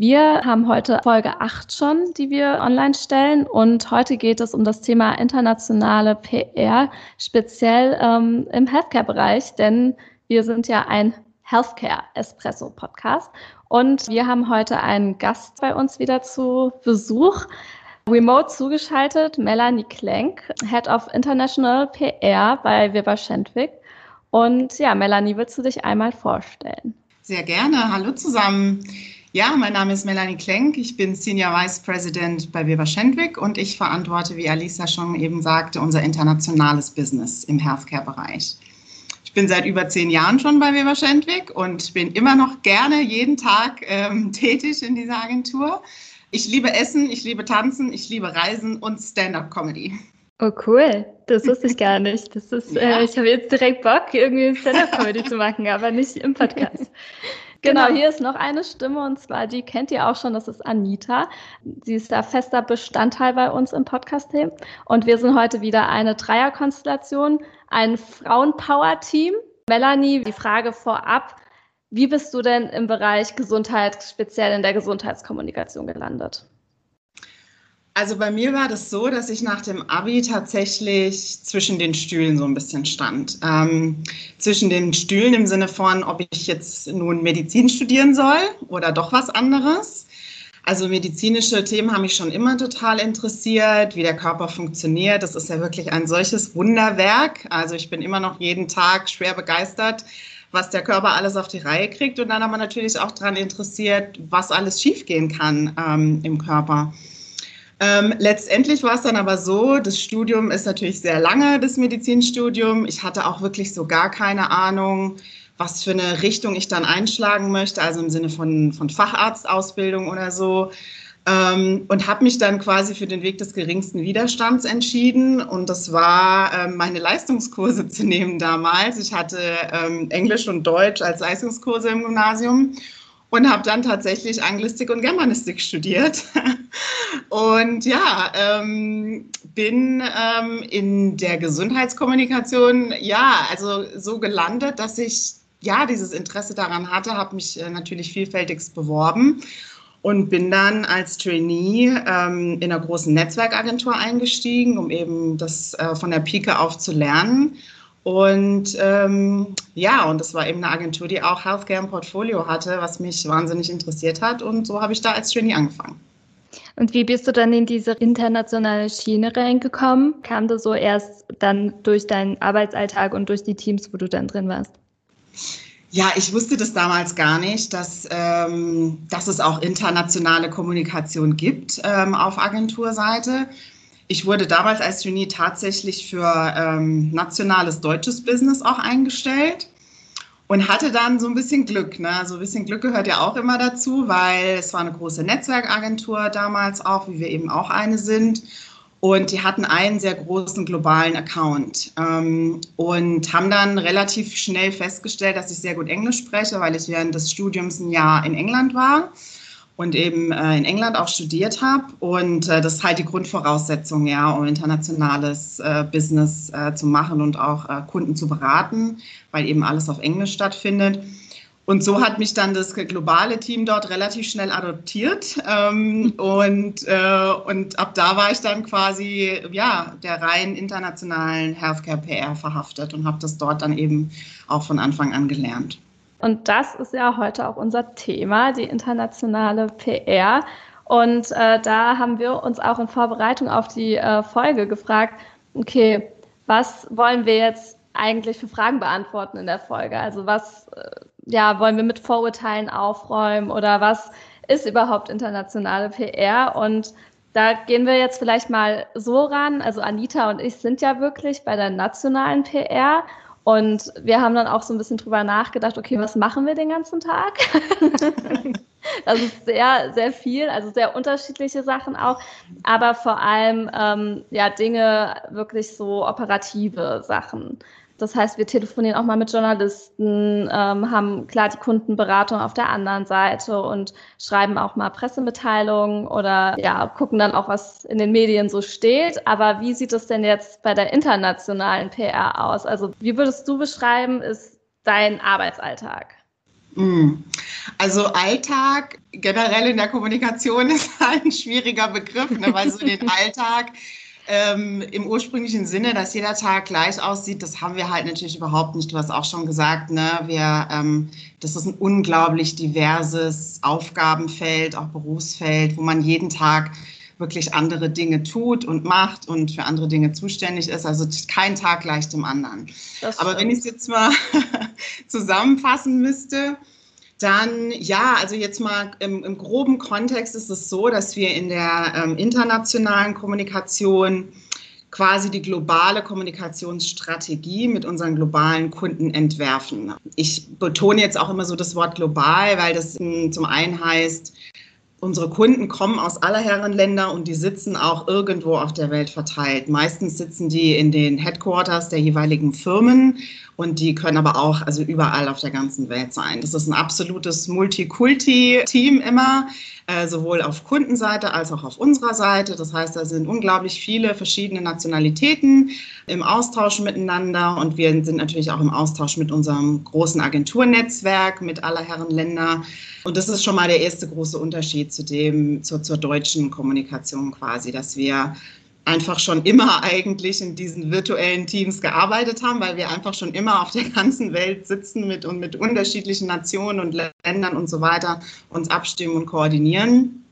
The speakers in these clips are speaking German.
Wir haben heute Folge 8 schon, die wir online stellen. Und heute geht es um das Thema internationale PR, speziell ähm, im Healthcare-Bereich, denn wir sind ja ein Healthcare-Espresso-Podcast. Und wir haben heute einen Gast bei uns wieder zu Besuch. Remote zugeschaltet, Melanie Klenk, Head of International PR bei Weber Schendwick. Und ja, Melanie, willst du dich einmal vorstellen? Sehr gerne. Hallo zusammen. Ja, mein Name ist Melanie Klenk. Ich bin Senior Vice President bei Weber Schendwick und ich verantworte, wie Alisa schon eben sagte, unser internationales Business im Healthcare-Bereich. Ich bin seit über zehn Jahren schon bei Weber Schendwick und bin immer noch gerne jeden Tag ähm, tätig in dieser Agentur. Ich liebe Essen, ich liebe Tanzen, ich liebe Reisen und Stand-up-Comedy. Oh cool, das wusste ich gar nicht. Das ist, ja. äh, ich habe jetzt direkt Bock, irgendwie Stand-up-Comedy zu machen, aber nicht im Podcast. Genau, genau, hier ist noch eine Stimme und zwar, die kennt ihr auch schon, das ist Anita. Sie ist da fester Bestandteil bei uns im Podcast-Team. Und wir sind heute wieder eine Dreierkonstellation, ein Frauenpower-Team. Melanie, die Frage vorab, wie bist du denn im Bereich Gesundheit, speziell in der Gesundheitskommunikation gelandet? Also bei mir war das so, dass ich nach dem Abi tatsächlich zwischen den Stühlen so ein bisschen stand. Ähm, zwischen den Stühlen im Sinne von, ob ich jetzt nun Medizin studieren soll oder doch was anderes. Also medizinische Themen haben mich schon immer total interessiert, wie der Körper funktioniert. Das ist ja wirklich ein solches Wunderwerk. Also ich bin immer noch jeden Tag schwer begeistert, was der Körper alles auf die Reihe kriegt. Und dann aber natürlich auch daran interessiert, was alles schiefgehen kann ähm, im Körper. Ähm, letztendlich war es dann aber so, das Studium ist natürlich sehr lange, das Medizinstudium. Ich hatte auch wirklich so gar keine Ahnung, was für eine Richtung ich dann einschlagen möchte, also im Sinne von, von Facharztausbildung oder so. Ähm, und habe mich dann quasi für den Weg des geringsten Widerstands entschieden. Und das war, ähm, meine Leistungskurse zu nehmen damals. Ich hatte ähm, Englisch und Deutsch als Leistungskurse im Gymnasium und habe dann tatsächlich Anglistik und Germanistik studiert. und ja, ähm, bin ähm, in der Gesundheitskommunikation, ja, also so gelandet, dass ich ja dieses Interesse daran hatte, habe mich äh, natürlich vielfältigst beworben und bin dann als Trainee ähm, in einer großen Netzwerkagentur eingestiegen, um eben das äh, von der Pike auf zu lernen und ähm, ja, und das war eben eine Agentur, die auch Healthcare im Portfolio hatte, was mich wahnsinnig interessiert hat. Und so habe ich da als Trainee angefangen. Und wie bist du dann in diese internationale Schiene reingekommen? Kam das so erst dann durch deinen Arbeitsalltag und durch die Teams, wo du dann drin warst? Ja, ich wusste das damals gar nicht, dass, ähm, dass es auch internationale Kommunikation gibt ähm, auf Agenturseite. Ich wurde damals als Trainee tatsächlich für ähm, nationales deutsches Business auch eingestellt und hatte dann so ein bisschen Glück. Ne? So ein bisschen Glück gehört ja auch immer dazu, weil es war eine große Netzwerkagentur damals auch, wie wir eben auch eine sind. Und die hatten einen sehr großen globalen Account ähm, und haben dann relativ schnell festgestellt, dass ich sehr gut Englisch spreche, weil ich während des Studiums ein Jahr in England war und eben äh, in England auch studiert habe. Und äh, das ist halt die Grundvoraussetzung, ja, um internationales äh, Business äh, zu machen und auch äh, Kunden zu beraten, weil eben alles auf Englisch stattfindet. Und so hat mich dann das globale Team dort relativ schnell adoptiert. Ähm, und, äh, und ab da war ich dann quasi ja, der rein internationalen Healthcare PR verhaftet und habe das dort dann eben auch von Anfang an gelernt. Und das ist ja heute auch unser Thema, die internationale PR. Und äh, da haben wir uns auch in Vorbereitung auf die äh, Folge gefragt, okay, was wollen wir jetzt eigentlich für Fragen beantworten in der Folge? Also was äh, ja, wollen wir mit Vorurteilen aufräumen oder was ist überhaupt internationale PR? Und da gehen wir jetzt vielleicht mal so ran. Also Anita und ich sind ja wirklich bei der nationalen PR und wir haben dann auch so ein bisschen drüber nachgedacht, okay, was machen wir den ganzen Tag? Das ist sehr, sehr viel, also sehr unterschiedliche Sachen auch, aber vor allem ähm, ja Dinge, wirklich so operative Sachen. Das heißt, wir telefonieren auch mal mit Journalisten, ähm, haben klar die Kundenberatung auf der anderen Seite und schreiben auch mal Pressemitteilungen oder ja, gucken dann auch, was in den Medien so steht. Aber wie sieht es denn jetzt bei der internationalen PR aus? Also wie würdest du beschreiben, ist dein Arbeitsalltag? Hm. Also Alltag generell in der Kommunikation ist ein schwieriger Begriff, ne, weil so den Alltag ähm, im ursprünglichen Sinne, dass jeder Tag gleich aussieht, das haben wir halt natürlich überhaupt nicht. Du hast auch schon gesagt, ne, wir, ähm, das ist ein unglaublich diverses Aufgabenfeld, auch Berufsfeld, wo man jeden Tag wirklich andere Dinge tut und macht und für andere Dinge zuständig ist. Also kein Tag gleich dem anderen. Aber wenn ich es jetzt mal zusammenfassen müsste, dann ja, also jetzt mal im, im, groben Kontext ist es so, dass wir in der ähm, internationalen Kommunikation quasi die globale Kommunikationsstrategie mit unseren globalen Kunden entwerfen. Ich betone jetzt auch immer so das Wort global, weil das zum einen heißt, unsere Kunden kommen aus aller Herren Länder und die sitzen auch irgendwo auf der Welt verteilt. Meistens sitzen die in den Headquarters der jeweiligen Firmen und die können aber auch also überall auf der ganzen Welt sein. Das ist ein absolutes Multikulti-Team immer äh, sowohl auf Kundenseite als auch auf unserer Seite. Das heißt, da sind unglaublich viele verschiedene Nationalitäten im Austausch miteinander und wir sind natürlich auch im Austausch mit unserem großen Agenturnetzwerk, mit aller Herren Länder. Und das ist schon mal der erste große Unterschied zu dem, zur, zur deutschen Kommunikation quasi, dass wir einfach schon immer eigentlich in diesen virtuellen Teams gearbeitet haben, weil wir einfach schon immer auf der ganzen Welt sitzen mit und mit unterschiedlichen Nationen und Ländern und so weiter uns abstimmen und koordinieren.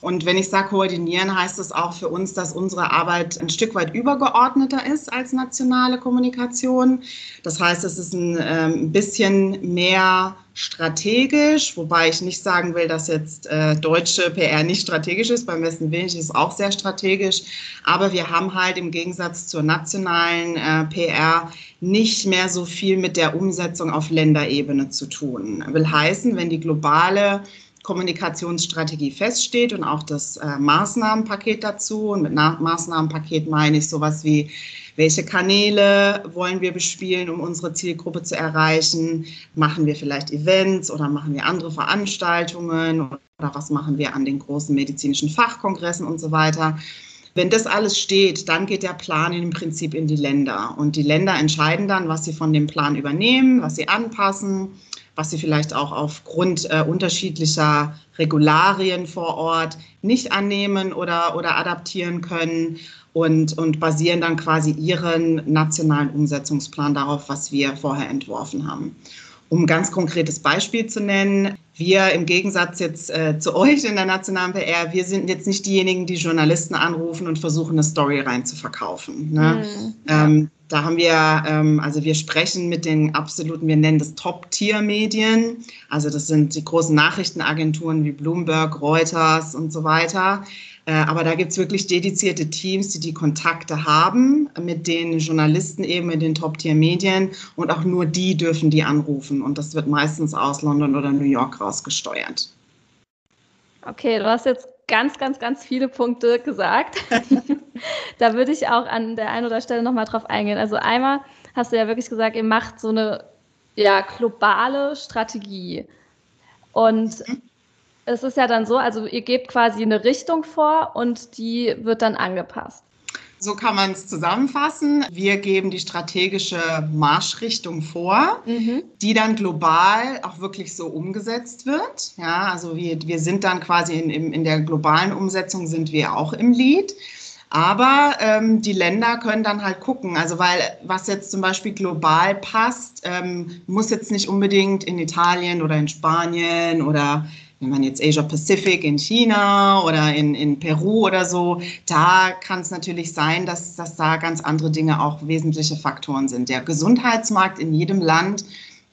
Und wenn ich sage koordinieren, heißt es auch für uns, dass unsere Arbeit ein Stück weit übergeordneter ist als nationale Kommunikation. Das heißt, es ist ein ähm, bisschen mehr strategisch, wobei ich nicht sagen will, dass jetzt äh, deutsche PR nicht strategisch ist. Beim besten Willen ist es auch sehr strategisch. Aber wir haben halt im Gegensatz zur nationalen äh, PR nicht mehr so viel mit der Umsetzung auf Länderebene zu tun. Will heißen, wenn die globale Kommunikationsstrategie feststeht und auch das äh, Maßnahmenpaket dazu. Und mit Na Maßnahmenpaket meine ich sowas wie, welche Kanäle wollen wir bespielen, um unsere Zielgruppe zu erreichen? Machen wir vielleicht Events oder machen wir andere Veranstaltungen oder was machen wir an den großen medizinischen Fachkongressen und so weiter? Wenn das alles steht, dann geht der Plan im Prinzip in die Länder. Und die Länder entscheiden dann, was sie von dem Plan übernehmen, was sie anpassen was sie vielleicht auch aufgrund äh, unterschiedlicher Regularien vor Ort nicht annehmen oder, oder adaptieren können und, und basieren dann quasi ihren nationalen Umsetzungsplan darauf, was wir vorher entworfen haben. Um ein ganz konkretes Beispiel zu nennen, wir im Gegensatz jetzt äh, zu euch in der nationalen PR, wir sind jetzt nicht diejenigen, die Journalisten anrufen und versuchen, eine Story rein zu verkaufen. Ne? Mhm. Ähm, da haben wir, ähm, also wir sprechen mit den absoluten, wir nennen das Top-Tier-Medien. Also das sind die großen Nachrichtenagenturen wie Bloomberg, Reuters und so weiter. Äh, aber da gibt es wirklich dedizierte Teams, die die Kontakte haben mit den Journalisten eben in den Top-Tier-Medien und auch nur die dürfen die anrufen. Und das wird meistens aus London oder New York rausgesteuert. Okay, du hast jetzt ganz, ganz, ganz viele Punkte gesagt. da würde ich auch an der einen oder Stelle nochmal drauf eingehen. Also einmal hast du ja wirklich gesagt, ihr macht so eine ja, globale Strategie. Und es ist ja dann so, also ihr gebt quasi eine Richtung vor und die wird dann angepasst. So kann man es zusammenfassen. Wir geben die strategische Marschrichtung vor, mhm. die dann global auch wirklich so umgesetzt wird. Ja, also wir, wir sind dann quasi in, in, in der globalen Umsetzung sind wir auch im Lead. Aber ähm, die Länder können dann halt gucken, also weil was jetzt zum Beispiel global passt, ähm, muss jetzt nicht unbedingt in Italien oder in Spanien oder wenn man jetzt Asia Pacific in China oder in, in Peru oder so, da kann es natürlich sein, dass, dass da ganz andere Dinge auch wesentliche Faktoren sind. Der Gesundheitsmarkt in jedem Land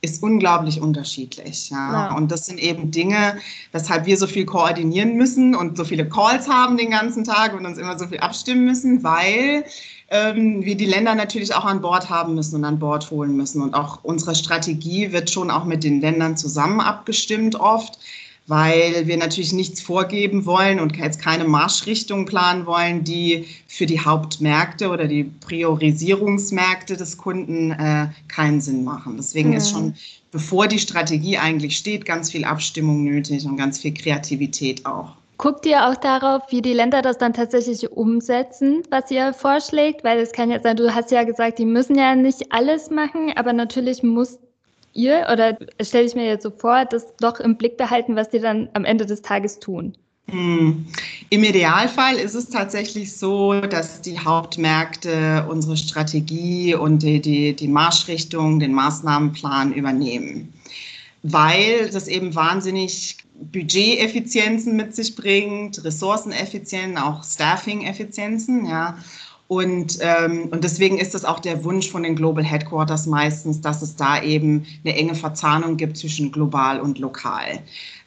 ist unglaublich unterschiedlich. Ja. ja. Und das sind eben Dinge, weshalb wir so viel koordinieren müssen und so viele Calls haben den ganzen Tag und uns immer so viel abstimmen müssen, weil ähm, wir die Länder natürlich auch an Bord haben müssen und an Bord holen müssen. Und auch unsere Strategie wird schon auch mit den Ländern zusammen abgestimmt oft weil wir natürlich nichts vorgeben wollen und jetzt keine Marschrichtung planen wollen, die für die Hauptmärkte oder die Priorisierungsmärkte des Kunden äh, keinen Sinn machen. Deswegen mhm. ist schon, bevor die Strategie eigentlich steht, ganz viel Abstimmung nötig und ganz viel Kreativität auch. Guckt ihr auch darauf, wie die Länder das dann tatsächlich umsetzen, was ihr vorschlägt? Weil es kann ja sein, du hast ja gesagt, die müssen ja nicht alles machen, aber natürlich muss ihr oder stelle ich mir jetzt so vor, das doch im Blick behalten, was die dann am Ende des Tages tun? Hm. Im Idealfall ist es tatsächlich so, dass die Hauptmärkte unsere Strategie und die, die, die Marschrichtung, den Maßnahmenplan übernehmen, weil das eben wahnsinnig Budgeteffizienzen mit sich bringt, Ressourceneffizienzen, auch Staffing-Effizienzen, ja. Und, ähm, und deswegen ist es auch der Wunsch von den Global Headquarters meistens, dass es da eben eine enge Verzahnung gibt zwischen global und lokal.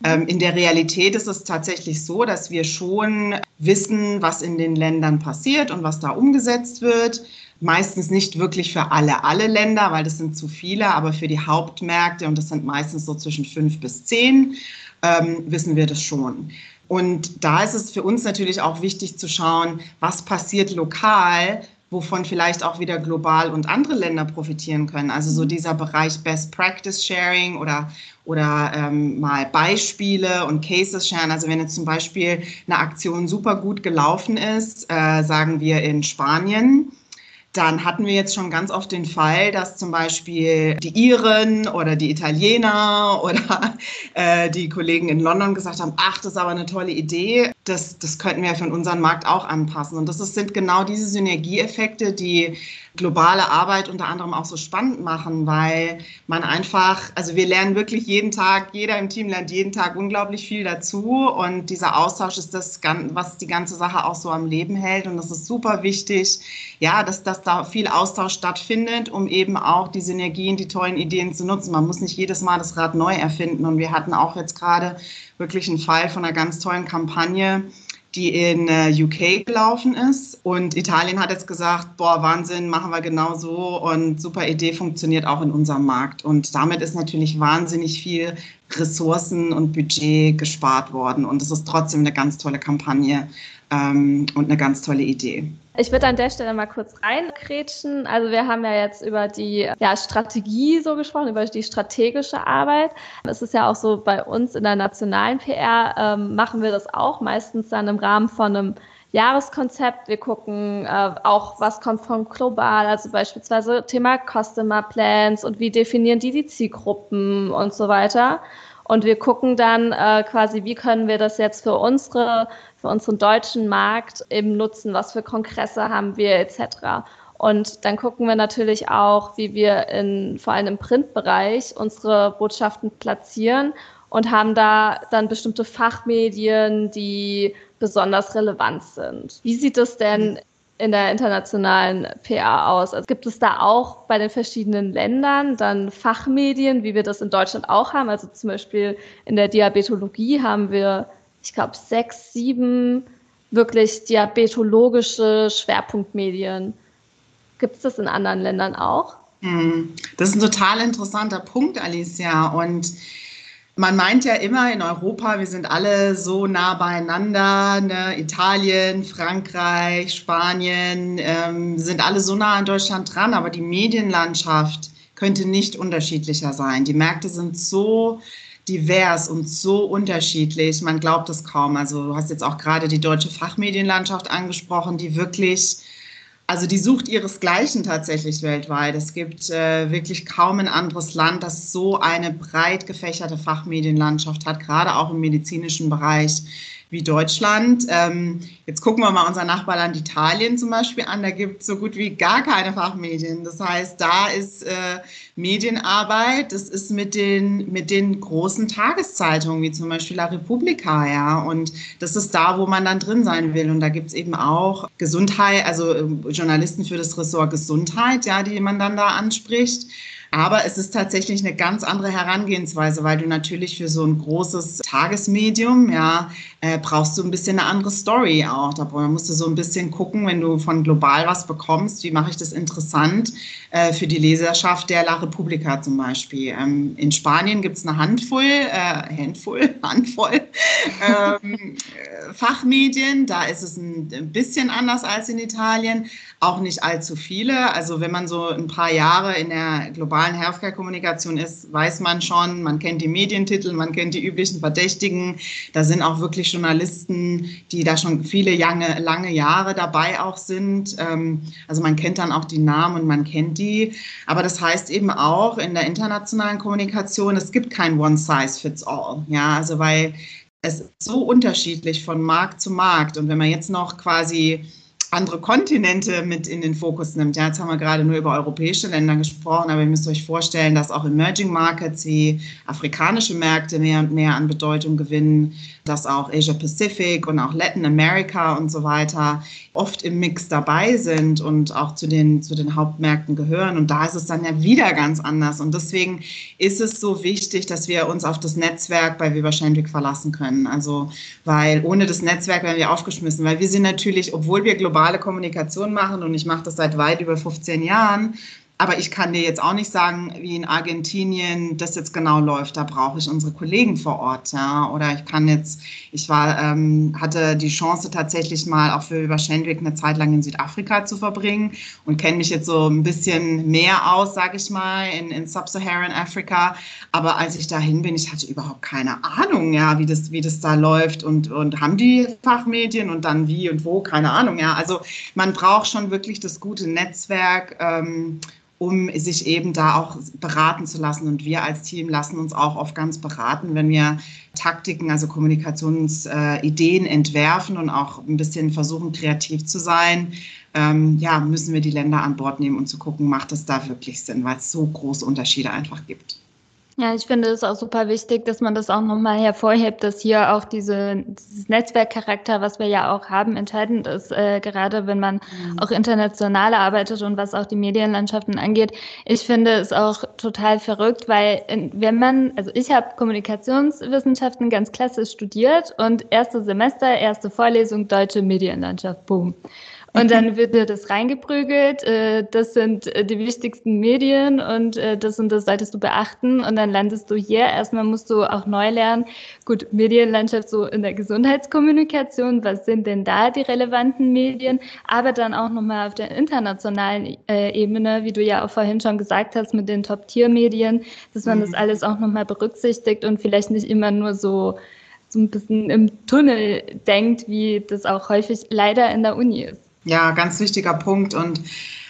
Ähm, in der Realität ist es tatsächlich so, dass wir schon wissen, was in den Ländern passiert und was da umgesetzt wird. Meistens nicht wirklich für alle, alle Länder, weil das sind zu viele, aber für die Hauptmärkte, und das sind meistens so zwischen fünf bis zehn, ähm, wissen wir das schon. Und da ist es für uns natürlich auch wichtig zu schauen, was passiert lokal, wovon vielleicht auch wieder global und andere Länder profitieren können. Also so dieser Bereich Best Practice Sharing oder, oder ähm, mal Beispiele und Cases sharen. Also wenn jetzt zum Beispiel eine Aktion super gut gelaufen ist, äh, sagen wir in Spanien, dann hatten wir jetzt schon ganz oft den Fall, dass zum Beispiel die Iren oder die Italiener oder äh, die Kollegen in London gesagt haben, ach, das ist aber eine tolle Idee, das, das könnten wir für unseren Markt auch anpassen. Und das ist, sind genau diese Synergieeffekte, die globale Arbeit unter anderem auch so spannend machen, weil man einfach, also wir lernen wirklich jeden Tag, jeder im Team lernt jeden Tag unglaublich viel dazu. Und dieser Austausch ist das, was die ganze Sache auch so am Leben hält. Und das ist super wichtig, ja, dass, dass da viel Austausch stattfindet, um eben auch die Synergien, die tollen Ideen zu nutzen. Man muss nicht jedes Mal das Rad neu erfinden. Und wir hatten auch jetzt gerade wirklich einen Fall von einer ganz tollen Kampagne, die in äh, UK gelaufen ist. Und Italien hat jetzt gesagt, boah, Wahnsinn, machen wir genau so und super Idee funktioniert auch in unserem Markt. Und damit ist natürlich wahnsinnig viel Ressourcen und Budget gespart worden. Und es ist trotzdem eine ganz tolle Kampagne ähm, und eine ganz tolle Idee. Ich würde an der Stelle mal kurz reinkrätschen. Also wir haben ja jetzt über die ja, Strategie so gesprochen, über die strategische Arbeit. Es ist ja auch so bei uns in der nationalen PR ähm, machen wir das auch meistens dann im Rahmen von einem Jahreskonzept. Wir gucken äh, auch, was kommt von global, also beispielsweise Thema Customer Plans und wie definieren die die Zielgruppen und so weiter. Und wir gucken dann äh, quasi, wie können wir das jetzt für unsere für unseren deutschen Markt eben nutzen, was für Kongresse haben wir etc. Und dann gucken wir natürlich auch, wie wir in, vor allem im Printbereich unsere Botschaften platzieren und haben da dann bestimmte Fachmedien, die besonders relevant sind. Wie sieht es denn in der internationalen PA aus? Also gibt es da auch bei den verschiedenen Ländern dann Fachmedien, wie wir das in Deutschland auch haben? Also zum Beispiel in der Diabetologie haben wir ich glaube, sechs, sieben wirklich diabetologische Schwerpunktmedien. Gibt es das in anderen Ländern auch? Hm, das ist ein total interessanter Punkt, Alicia. Und man meint ja immer in Europa, wir sind alle so nah beieinander. Ne? Italien, Frankreich, Spanien ähm, sind alle so nah an Deutschland dran, aber die Medienlandschaft könnte nicht unterschiedlicher sein. Die Märkte sind so divers und so unterschiedlich. Man glaubt es kaum. Also du hast jetzt auch gerade die deutsche Fachmedienlandschaft angesprochen, die wirklich, also die sucht ihresgleichen tatsächlich weltweit. Es gibt äh, wirklich kaum ein anderes Land, das so eine breit gefächerte Fachmedienlandschaft hat, gerade auch im medizinischen Bereich wie Deutschland. Ähm, jetzt gucken wir mal unser Nachbarland Italien zum Beispiel an. Da gibt es so gut wie gar keine Fachmedien. Das heißt, da ist äh, Medienarbeit, das ist mit den, mit den großen Tageszeitungen, wie zum Beispiel La Repubblica, ja. Und das ist da, wo man dann drin sein will. Und da gibt es eben auch Gesundheit, also äh, Journalisten für das Ressort Gesundheit, ja, die man dann da anspricht. Aber es ist tatsächlich eine ganz andere Herangehensweise, weil du natürlich für so ein großes Tagesmedium, ja, äh, brauchst du ein bisschen eine andere Story auch. Da musst du so ein bisschen gucken, wenn du von global was bekommst, wie mache ich das interessant äh, für die Leserschaft der La Repubblica zum Beispiel. Ähm, in Spanien gibt es eine Handvoll, äh, Handvoll, Handvoll ähm, Fachmedien. Da ist es ein, bisschen anders als in Italien, auch nicht allzu viele. Also wenn man so ein paar Jahre in der globalen Healthcare-Kommunikation ist, weiß man schon, man kennt die Medientitel, man kennt die üblichen Verdächtigen. Da sind auch wirklich Journalisten, die da schon viele lange, lange Jahre dabei auch sind. Ähm, also man kennt dann auch die Namen und man kennt die. Aber das heißt eben auch in der internationalen Kommunikation, es gibt kein One Size Fits All. Ja, also weil es ist so unterschiedlich von Markt zu Markt. Und wenn man jetzt noch quasi andere Kontinente mit in den Fokus nimmt. Ja, jetzt haben wir gerade nur über europäische Länder gesprochen, aber ihr müsst euch vorstellen, dass auch Emerging Markets wie afrikanische Märkte mehr und mehr an Bedeutung gewinnen, dass auch Asia Pacific und auch Latin America und so weiter oft im Mix dabei sind und auch zu den, zu den Hauptmärkten gehören. Und da ist es dann ja wieder ganz anders. Und deswegen ist es so wichtig, dass wir uns auf das Netzwerk bei Weber Schendwick verlassen können. Also, weil ohne das Netzwerk werden wir aufgeschmissen, weil wir sind natürlich, obwohl wir globale Kommunikation machen und ich mache das seit weit über 15 Jahren, aber ich kann dir jetzt auch nicht sagen, wie in Argentinien das jetzt genau läuft. Da brauche ich unsere Kollegen vor Ort. Ja. Oder ich kann jetzt, ich war, ähm, hatte die Chance tatsächlich mal auch für über Schendwick eine Zeit lang in Südafrika zu verbringen und kenne mich jetzt so ein bisschen mehr aus, sage ich mal, in, in Sub-Saharan Afrika. Aber als ich dahin bin, ich hatte überhaupt keine Ahnung, ja, wie das, wie das da läuft und, und haben die Fachmedien und dann wie und wo, keine Ahnung, ja. Also man braucht schon wirklich das gute Netzwerk. Ähm, um sich eben da auch beraten zu lassen. Und wir als Team lassen uns auch oft ganz beraten, wenn wir Taktiken, also Kommunikationsideen entwerfen und auch ein bisschen versuchen, kreativ zu sein. Ähm, ja, müssen wir die Länder an Bord nehmen und zu gucken, macht es da wirklich Sinn, weil es so große Unterschiede einfach gibt. Ja, ich finde es auch super wichtig, dass man das auch nochmal hervorhebt, dass hier auch diese, dieses Netzwerkcharakter, was wir ja auch haben, entscheidend ist, äh, gerade wenn man mhm. auch international arbeitet und was auch die Medienlandschaften angeht. Ich finde es auch total verrückt, weil wenn man, also ich habe Kommunikationswissenschaften ganz klassisch studiert und erste Semester, erste Vorlesung, deutsche Medienlandschaft, boom. Und dann wird dir das reingeprügelt. Äh, das sind äh, die wichtigsten Medien und äh, das und das solltest du beachten. Und dann landest du hier. Erstmal musst du auch neu lernen. Gut, Medienlandschaft so in der Gesundheitskommunikation. Was sind denn da die relevanten Medien? Aber dann auch nochmal auf der internationalen Ebene, wie du ja auch vorhin schon gesagt hast, mit den Top-Tier-Medien, dass man das mhm. alles auch nochmal berücksichtigt und vielleicht nicht immer nur so so ein bisschen im Tunnel denkt, wie das auch häufig leider in der Uni ist. Ja, ganz wichtiger Punkt. Und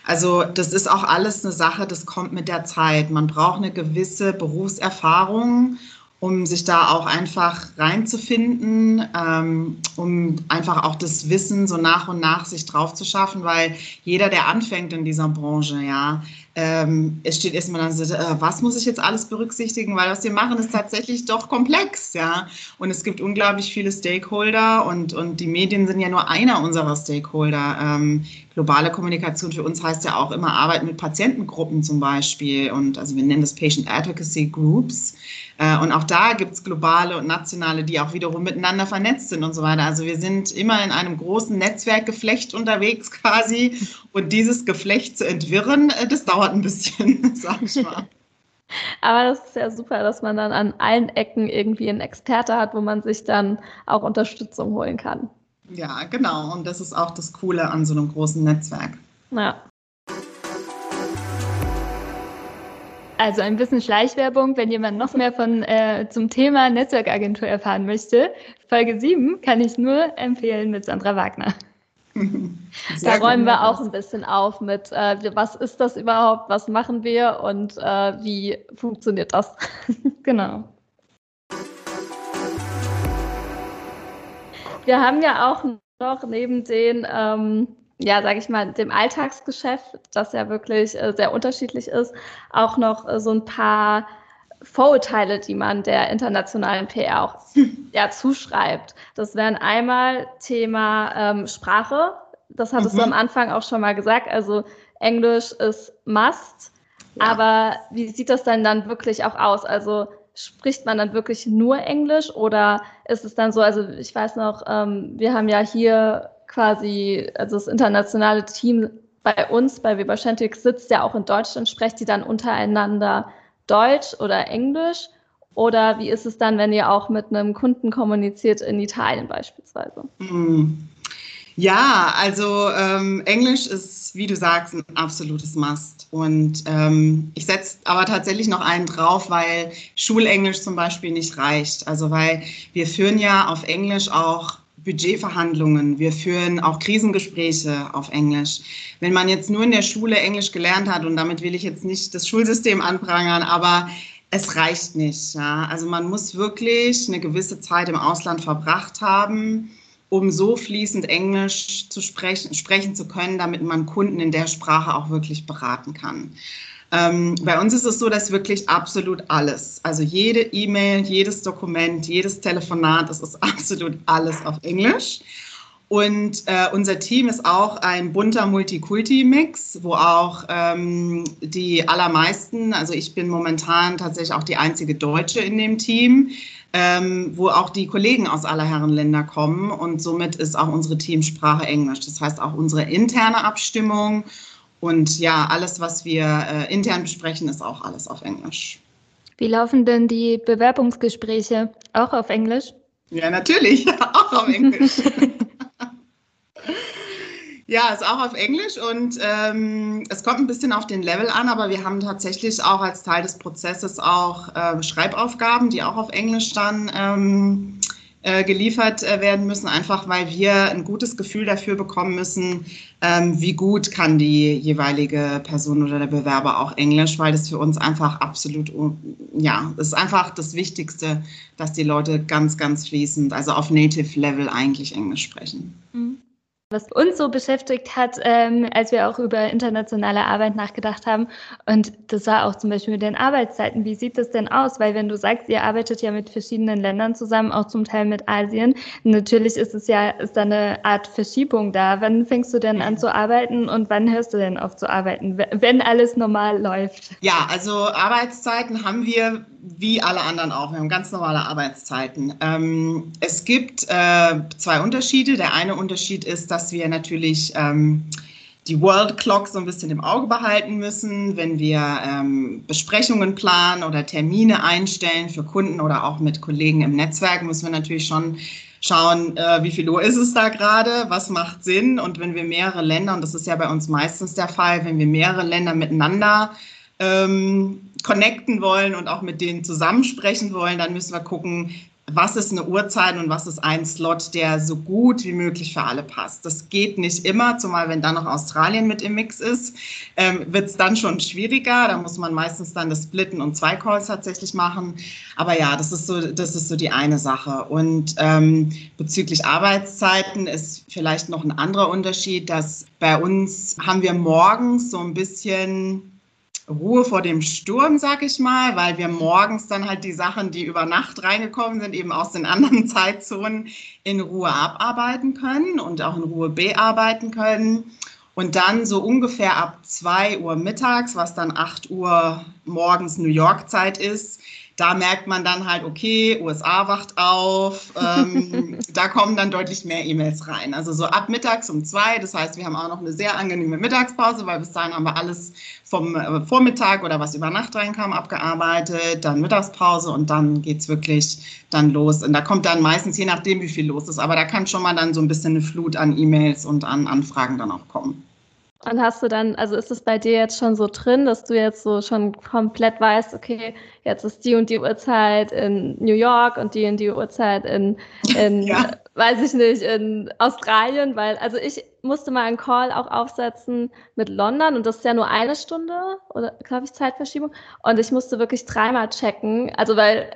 also das ist auch alles eine Sache, das kommt mit der Zeit. Man braucht eine gewisse Berufserfahrung, um sich da auch einfach reinzufinden, ähm, um einfach auch das Wissen so nach und nach sich drauf zu schaffen, weil jeder, der anfängt in dieser Branche, ja, ähm, es steht erstmal dann so, äh, was muss ich jetzt alles berücksichtigen, weil was wir machen ist tatsächlich doch komplex, ja. Und es gibt unglaublich viele Stakeholder und, und die Medien sind ja nur einer unserer Stakeholder. Ähm, globale Kommunikation für uns heißt ja auch immer Arbeit mit Patientengruppen zum Beispiel und also wir nennen das Patient Advocacy Groups. Äh, und auch da gibt es globale und nationale, die auch wiederum miteinander vernetzt sind und so weiter. Also wir sind immer in einem großen Netzwerkgeflecht unterwegs quasi. Und dieses Geflecht zu entwirren, äh, das dauert ein bisschen, sag ich mal. Aber das ist ja super, dass man dann an allen Ecken irgendwie einen Experte hat, wo man sich dann auch Unterstützung holen kann. Ja, genau. Und das ist auch das Coole an so einem großen Netzwerk. Ja. Also ein bisschen Schleichwerbung, wenn jemand noch mehr von äh, zum Thema Netzwerkagentur erfahren möchte. Folge 7 kann ich nur empfehlen mit Sandra Wagner. da räumen wir auch ein bisschen auf mit, äh, was ist das überhaupt, was machen wir und äh, wie funktioniert das? genau. Wir haben ja auch noch neben den ähm, ja, sage ich mal, dem Alltagsgeschäft, das ja wirklich äh, sehr unterschiedlich ist, auch noch äh, so ein paar Vorurteile, die man der internationalen PR auch ja, zuschreibt. Das wären einmal Thema ähm, Sprache. Das hattest mhm. du am Anfang auch schon mal gesagt. Also Englisch ist Must. Ja. Aber wie sieht das denn dann wirklich auch aus? Also spricht man dann wirklich nur Englisch oder ist es dann so, also ich weiß noch, ähm, wir haben ja hier quasi, also das internationale Team bei uns, bei Weber Schentik, sitzt ja auch in Deutschland, sprecht die dann untereinander Deutsch oder Englisch? Oder wie ist es dann, wenn ihr auch mit einem Kunden kommuniziert in Italien beispielsweise? Hm. Ja, also ähm, Englisch ist, wie du sagst, ein absolutes Must. Und ähm, ich setze aber tatsächlich noch einen drauf, weil Schulenglisch zum Beispiel nicht reicht. Also weil wir führen ja auf Englisch auch Budgetverhandlungen, wir führen auch Krisengespräche auf Englisch. Wenn man jetzt nur in der Schule Englisch gelernt hat, und damit will ich jetzt nicht das Schulsystem anprangern, aber es reicht nicht. Ja? Also man muss wirklich eine gewisse Zeit im Ausland verbracht haben, um so fließend Englisch zu sprechen, sprechen zu können, damit man Kunden in der Sprache auch wirklich beraten kann. Ähm, bei uns ist es so, dass wirklich absolut alles, also jede E-Mail, jedes Dokument, jedes Telefonat, das ist absolut alles auf Englisch. Und äh, unser Team ist auch ein bunter Multikulti-Mix, wo auch ähm, die allermeisten, also ich bin momentan tatsächlich auch die einzige Deutsche in dem Team, ähm, wo auch die Kollegen aus aller Herren Länder kommen. Und somit ist auch unsere Teamsprache Englisch. Das heißt, auch unsere interne Abstimmung und ja, alles, was wir äh, intern besprechen, ist auch alles auf Englisch. Wie laufen denn die Bewerbungsgespräche? Auch auf Englisch? Ja, natürlich, auch auf Englisch. Ja, ist auch auf Englisch und ähm, es kommt ein bisschen auf den Level an, aber wir haben tatsächlich auch als Teil des Prozesses auch äh, Schreibaufgaben, die auch auf Englisch dann ähm, äh, geliefert äh, werden müssen, einfach weil wir ein gutes Gefühl dafür bekommen müssen, ähm, wie gut kann die jeweilige Person oder der Bewerber auch Englisch, weil das für uns einfach absolut, ja, ist einfach das Wichtigste, dass die Leute ganz, ganz fließend, also auf Native Level eigentlich Englisch sprechen. Mhm. Was uns so beschäftigt hat, ähm, als wir auch über internationale Arbeit nachgedacht haben, und das war auch zum Beispiel mit den Arbeitszeiten. Wie sieht das denn aus? Weil wenn du sagst, ihr arbeitet ja mit verschiedenen Ländern zusammen, auch zum Teil mit Asien, natürlich ist es ja, ist da eine Art Verschiebung da. Wann fängst du denn an zu arbeiten und wann hörst du denn auf zu arbeiten, wenn alles normal läuft? Ja, also Arbeitszeiten haben wir wie alle anderen auch. Wir haben ganz normale Arbeitszeiten. Ähm, es gibt äh, zwei Unterschiede. Der eine Unterschied ist, dass wir natürlich ähm, die World Clock so ein bisschen im Auge behalten müssen, wenn wir ähm, Besprechungen planen oder Termine einstellen für Kunden oder auch mit Kollegen im Netzwerk, müssen wir natürlich schon schauen, äh, wie viel Uhr ist es da gerade, was macht Sinn. Und wenn wir mehrere Länder, und das ist ja bei uns meistens der Fall, wenn wir mehrere Länder miteinander ähm, connecten wollen und auch mit denen zusammensprechen wollen, dann müssen wir gucken, was ist eine Uhrzeit und was ist ein Slot, der so gut wie möglich für alle passt. Das geht nicht immer, zumal wenn dann noch Australien mit im Mix ist, ähm, wird es dann schon schwieriger. Da muss man meistens dann das Splitten und zwei Calls tatsächlich machen. Aber ja, das ist so, das ist so die eine Sache. Und ähm, bezüglich Arbeitszeiten ist vielleicht noch ein anderer Unterschied, dass bei uns haben wir morgens so ein bisschen Ruhe vor dem Sturm, sag ich mal, weil wir morgens dann halt die Sachen, die über Nacht reingekommen sind, eben aus den anderen Zeitzonen in Ruhe abarbeiten können und auch in Ruhe bearbeiten können. Und dann so ungefähr ab 2 Uhr mittags, was dann 8 Uhr morgens New York Zeit ist, da merkt man dann halt, okay, USA wacht auf, ähm, da kommen dann deutlich mehr E-Mails rein. Also so ab mittags um zwei, das heißt, wir haben auch noch eine sehr angenehme Mittagspause, weil bis dahin haben wir alles vom äh, Vormittag oder was über Nacht reinkam abgearbeitet, dann Mittagspause und dann geht es wirklich dann los. Und da kommt dann meistens, je nachdem, wie viel los ist, aber da kann schon mal dann so ein bisschen eine Flut an E-Mails und an Anfragen dann auch kommen. Und hast du dann, also ist es bei dir jetzt schon so drin, dass du jetzt so schon komplett weißt, okay, jetzt ist die und die Uhrzeit in New York und die und die Uhrzeit in, in ja. weiß ich nicht, in Australien, weil, also ich musste mal einen Call auch aufsetzen mit London und das ist ja nur eine Stunde oder, glaube ich, Zeitverschiebung. Und ich musste wirklich dreimal checken, also weil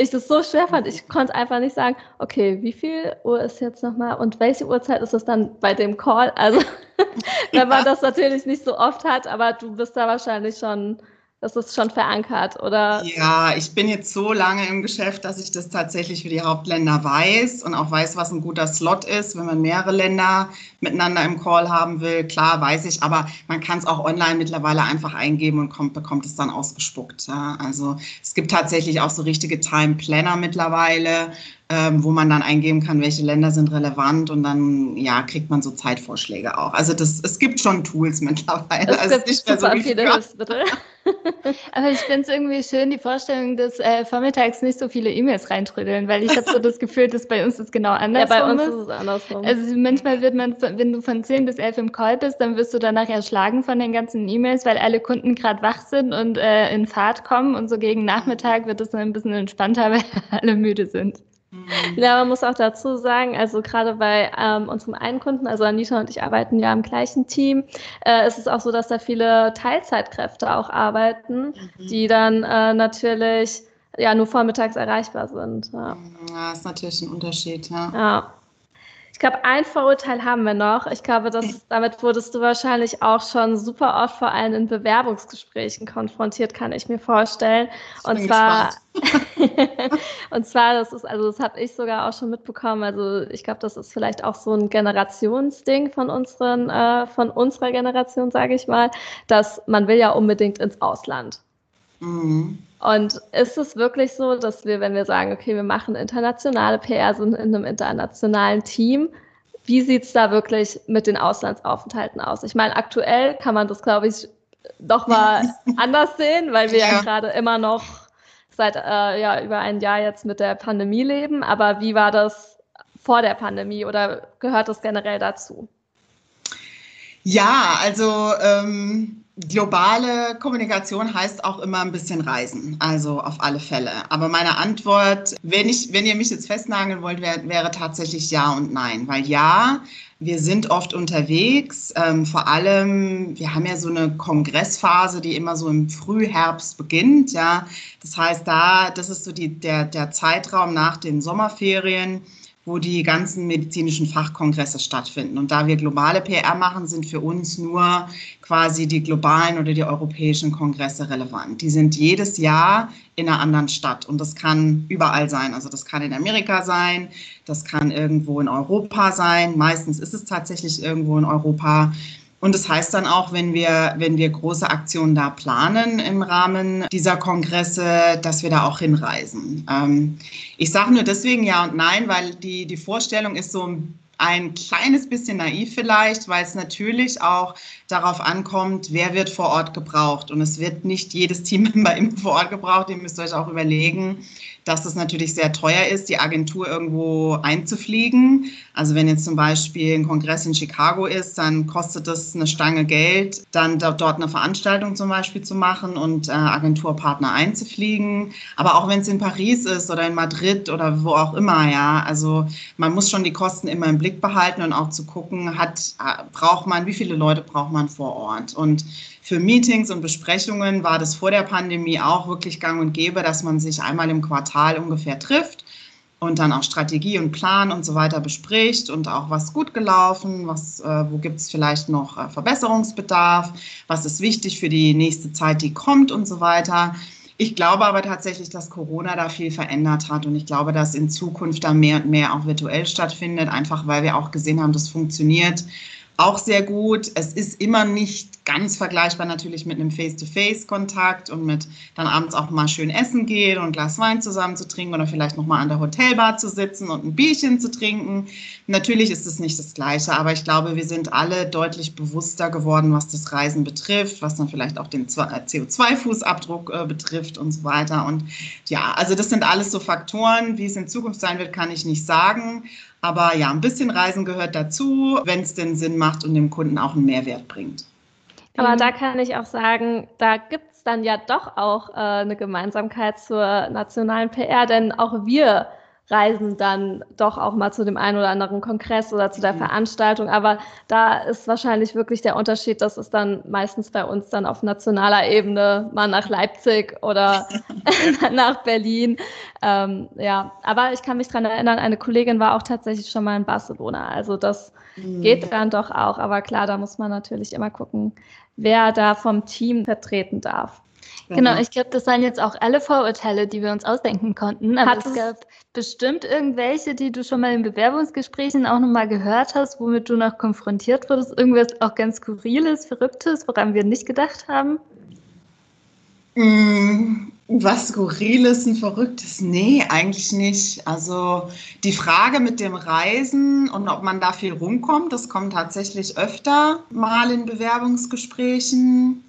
ich das so schwer fand. Ich konnte einfach nicht sagen, okay, wie viel Uhr ist jetzt nochmal und welche Uhrzeit ist es dann bei dem Call? Also, wenn man das natürlich nicht so oft hat, aber du bist da wahrscheinlich schon Das ist schon verankert, oder? Ja, ich bin jetzt so lange im Geschäft, dass ich das tatsächlich für die Hauptländer weiß und auch weiß, was ein guter Slot ist, wenn man mehrere Länder miteinander im Call haben will. Klar, weiß ich, aber man kann es auch online mittlerweile einfach eingeben und kommt, bekommt es dann ausgespuckt. Ja. Also es gibt tatsächlich auch so richtige Time Planner mittlerweile, ähm, wo man dann eingeben kann, welche Länder sind relevant und dann ja kriegt man so Zeitvorschläge auch. Also das, es gibt schon Tools mittlerweile. Es also gibt nicht mehr so viele Hilfsmittel. Aber ich finde es irgendwie schön, die Vorstellung, dass äh, vormittags nicht so viele E-Mails reintrödeln, weil ich habe so das Gefühl, dass bei uns das genau andersrum ja, bei uns ist. ist es andersrum. Also manchmal wird man, wenn du von 10 bis 11 im Call bist, dann wirst du danach erschlagen von den ganzen E-Mails, weil alle Kunden gerade wach sind und äh, in Fahrt kommen und so gegen Nachmittag wird es dann ein bisschen entspannter, weil alle müde sind. Ja, man muss auch dazu sagen, also gerade bei ähm, unserem einen Kunden, also Anita und ich arbeiten ja im gleichen Team, äh, ist es auch so, dass da viele Teilzeitkräfte auch arbeiten, mhm. die dann äh, natürlich ja nur vormittags erreichbar sind. Ja, ja ist natürlich ein Unterschied, ja. ja. Ich glaube, ein Vorurteil haben wir noch. Ich glaube, dass, damit wurdest du wahrscheinlich auch schon super oft vor allem in Bewerbungsgesprächen konfrontiert, kann ich mir vorstellen. Und zwar, und zwar, das ist, also das habe ich sogar auch schon mitbekommen. Also ich glaube, das ist vielleicht auch so ein Generationsding von unseren, äh, von unserer Generation, sage ich mal, dass man will ja unbedingt ins Ausland. Mhm. Und ist es wirklich so, dass wir, wenn wir sagen, okay, wir machen internationale PR, sind in einem internationalen Team, wie sieht es da wirklich mit den Auslandsaufenthalten aus? Ich meine, aktuell kann man das, glaube ich, doch mal anders sehen, weil wir ja, ja gerade immer noch seit äh, ja, über ein Jahr jetzt mit der Pandemie leben. Aber wie war das vor der Pandemie oder gehört das generell dazu? Ja, also ähm, globale Kommunikation heißt auch immer ein bisschen reisen, also auf alle Fälle. Aber meine Antwort, wenn, ich, wenn ihr mich jetzt festnageln wollt, wär, wäre tatsächlich ja und nein. Weil ja, wir sind oft unterwegs, ähm, vor allem, wir haben ja so eine Kongressphase, die immer so im Frühherbst beginnt, ja. Das heißt, da, das ist so die, der, der Zeitraum nach den Sommerferien, wo die ganzen medizinischen Fachkongresse stattfinden. Und da wir globale PR machen, sind für uns nur quasi die globalen oder die europäischen Kongresse relevant. Die sind jedes Jahr in einer anderen Stadt und das kann überall sein. Also das kann in Amerika sein, das kann irgendwo in Europa sein. Meistens ist es tatsächlich irgendwo in Europa. Und das heißt dann auch, wenn wir, wenn wir große Aktionen da planen im Rahmen dieser Kongresse, dass wir da auch hinreisen. Ähm, ich sage nur deswegen ja und nein, weil die, die Vorstellung ist so ein kleines bisschen naiv vielleicht, weil es natürlich auch darauf ankommt, wer wird vor Ort gebraucht. Und es wird nicht jedes Teammember immer vor Ort gebraucht. Ihr müsst euch auch überlegen, dass es natürlich sehr teuer ist, die Agentur irgendwo einzufliegen. Also wenn jetzt zum Beispiel ein Kongress in Chicago ist, dann kostet es eine Stange Geld, dann dort eine Veranstaltung zum Beispiel zu machen und äh, Agenturpartner einzufliegen. Aber auch wenn es in Paris ist oder in Madrid oder wo auch immer, ja, also man muss schon die Kosten immer im Blick behalten und auch zu gucken, hat, äh, braucht man, wie viele Leute braucht man vor Ort? Und für Meetings und Besprechungen war das vor der Pandemie auch wirklich gang und gäbe, dass man sich einmal im Quartal ungefähr trifft und dann auch Strategie und Plan und so weiter bespricht und auch was gut gelaufen, was, äh, wo gibt es vielleicht noch äh, Verbesserungsbedarf, was ist wichtig für die nächste Zeit, die kommt und so weiter. Ich glaube aber tatsächlich, dass Corona da viel verändert hat und ich glaube, dass in Zukunft da mehr und mehr auch virtuell stattfindet, einfach weil wir auch gesehen haben, das funktioniert auch sehr gut. Es ist immer nicht ganz vergleichbar natürlich mit einem Face-to-Face-Kontakt und mit dann abends auch mal schön essen gehen und ein Glas Wein zusammen zu trinken oder vielleicht noch mal an der Hotelbar zu sitzen und ein Bierchen zu trinken. Natürlich ist es nicht das Gleiche, aber ich glaube, wir sind alle deutlich bewusster geworden, was das Reisen betrifft, was dann vielleicht auch den CO2-Fußabdruck äh, betrifft und so weiter. Und ja, also das sind alles so Faktoren. Wie es in Zukunft sein wird, kann ich nicht sagen. Aber ja, ein bisschen Reisen gehört dazu, wenn es denn Sinn macht und dem Kunden auch einen Mehrwert bringt. Aber da kann ich auch sagen, da gibt es dann ja doch auch äh, eine Gemeinsamkeit zur nationalen PR, denn auch wir reisen dann doch auch mal zu dem einen oder anderen Kongress oder zu der mhm. Veranstaltung. Aber da ist wahrscheinlich wirklich der Unterschied, dass es dann meistens bei uns dann auf nationaler Ebene mal nach Leipzig oder nach Berlin. Ähm, ja, aber ich kann mich dran erinnern, eine Kollegin war auch tatsächlich schon mal in Barcelona. Also das mhm. geht dann doch auch. Aber klar, da muss man natürlich immer gucken, wer da vom Team vertreten darf. Genau, ich glaube, das waren jetzt auch alle Vorurteile, die wir uns ausdenken konnten. Aber Hat es gab bestimmt irgendwelche, die du schon mal in Bewerbungsgesprächen auch nochmal gehört hast, womit du noch konfrontiert wurdest. Irgendwas auch ganz Skurriles, Verrücktes, woran wir nicht gedacht haben? Mm, was Skurriles und Verrücktes? Nee, eigentlich nicht. Also die Frage mit dem Reisen und ob man da viel rumkommt, das kommt tatsächlich öfter mal in Bewerbungsgesprächen.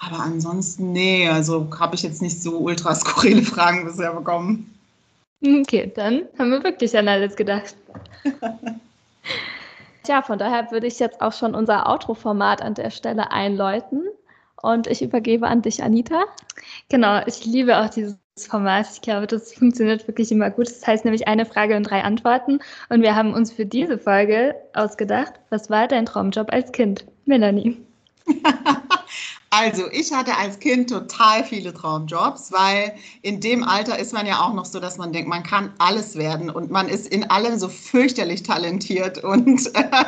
Aber ansonsten, nee, also habe ich jetzt nicht so ultra skurrile Fragen bisher bekommen. Okay, dann haben wir wirklich an alles gedacht. Tja, von daher würde ich jetzt auch schon unser Outro-Format an der Stelle einläuten. Und ich übergebe an dich, Anita. Genau, ich liebe auch dieses Format. Ich glaube, das funktioniert wirklich immer gut. Das heißt nämlich eine Frage und drei Antworten. Und wir haben uns für diese Folge ausgedacht, was war dein Traumjob als Kind? Melanie. Also, ich hatte als Kind total viele Traumjobs, weil in dem Alter ist man ja auch noch so, dass man denkt, man kann alles werden und man ist in allem so fürchterlich talentiert. Und, äh,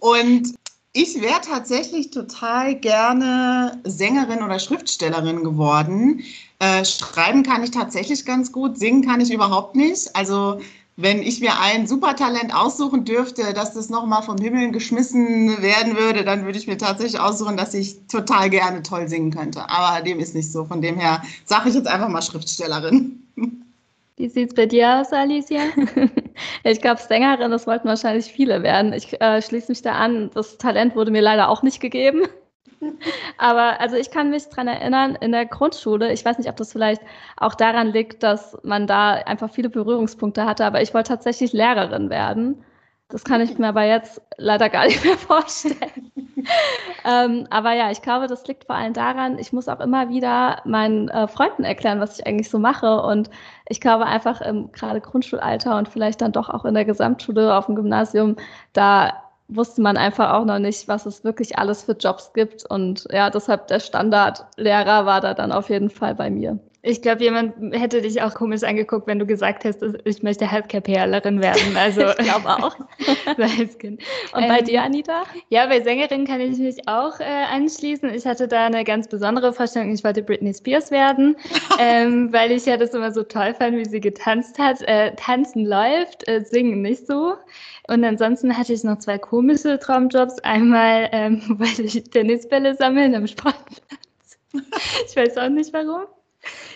und ich wäre tatsächlich total gerne Sängerin oder Schriftstellerin geworden. Äh, schreiben kann ich tatsächlich ganz gut, singen kann ich überhaupt nicht. Also wenn ich mir ein Supertalent aussuchen dürfte, dass das nochmal vom Himmel geschmissen werden würde, dann würde ich mir tatsächlich aussuchen, dass ich total gerne toll singen könnte. Aber dem ist nicht so. Von dem her sage ich jetzt einfach mal Schriftstellerin. Wie sieht es bei dir aus, Alicia? ich glaube, Sängerin, das wollten wahrscheinlich viele werden. Ich äh, schließe mich da an. Das Talent wurde mir leider auch nicht gegeben. Aber also ich kann mich dran erinnern, in der Grundschule, ich weiß nicht, ob das vielleicht auch daran liegt, dass man da einfach viele Berührungspunkte hatte, aber ich wollte tatsächlich Lehrerin werden. Das kann ich mir aber jetzt leider gar nicht mehr vorstellen. ähm, aber ja, ich glaube, das liegt vor allem daran, ich muss auch immer wieder meinen äh, Freunden erklären, was ich eigentlich so mache. Und ich glaube einfach im gerade Grundschulalter und vielleicht dann doch auch in der Gesamtschule auf dem Gymnasium, da wusste man einfach auch noch nicht, was es wirklich alles für Jobs gibt. Und ja, deshalb der Standardlehrer war da dann auf jeden Fall bei mir. Ich glaube, jemand hätte dich auch komisch angeguckt, wenn du gesagt hast, ich möchte Healthcare-PRlerin werden. Also ich glaube auch. Und ähm, bei dir, Anita? Ja, bei Sängerin kann ich mich auch äh, anschließen. Ich hatte da eine ganz besondere Vorstellung. Ich wollte Britney Spears werden, ähm, weil ich ja das immer so toll fand, wie sie getanzt hat. Äh, tanzen läuft, äh, singen nicht so. Und ansonsten hatte ich noch zwei komische Traumjobs. Einmal ähm, wollte ich Tennisbälle sammeln am Sportplatz. Ich weiß auch nicht warum.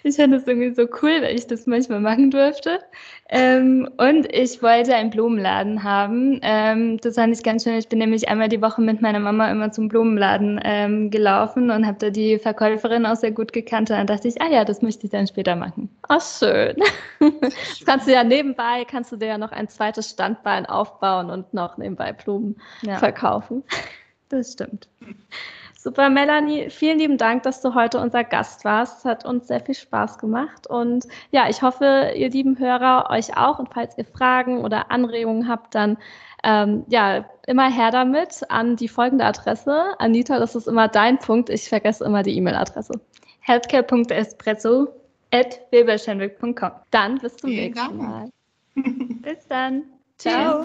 Ich fand das irgendwie so cool, weil ich das manchmal machen durfte. Ähm, und ich wollte einen Blumenladen haben. Ähm, das fand ich ganz schön. Ich bin nämlich einmal die Woche mit meiner Mama immer zum Blumenladen ähm, gelaufen und habe da die Verkäuferin auch sehr gut gekannt. Und dann dachte ich, ah ja, das möchte ich dann später machen. Ach, schön. Das kannst du ja nebenbei, kannst du dir ja noch ein zweites Standbein aufbauen und noch nebenbei Blumen ja. verkaufen. Das stimmt. Super, Melanie, vielen lieben Dank, dass du heute unser Gast warst. Es hat uns sehr viel Spaß gemacht. Und ja, ich hoffe, ihr lieben Hörer, euch auch. Und falls ihr Fragen oder Anregungen habt, dann ähm, ja, immer her damit an die folgende Adresse. Anita, das ist immer dein Punkt. Ich vergesse immer die E-Mail-Adresse. healthcare.espresso at weberschenwick.com. Dann bis zum Vielen nächsten Dank. Mal. bis dann. Ciao.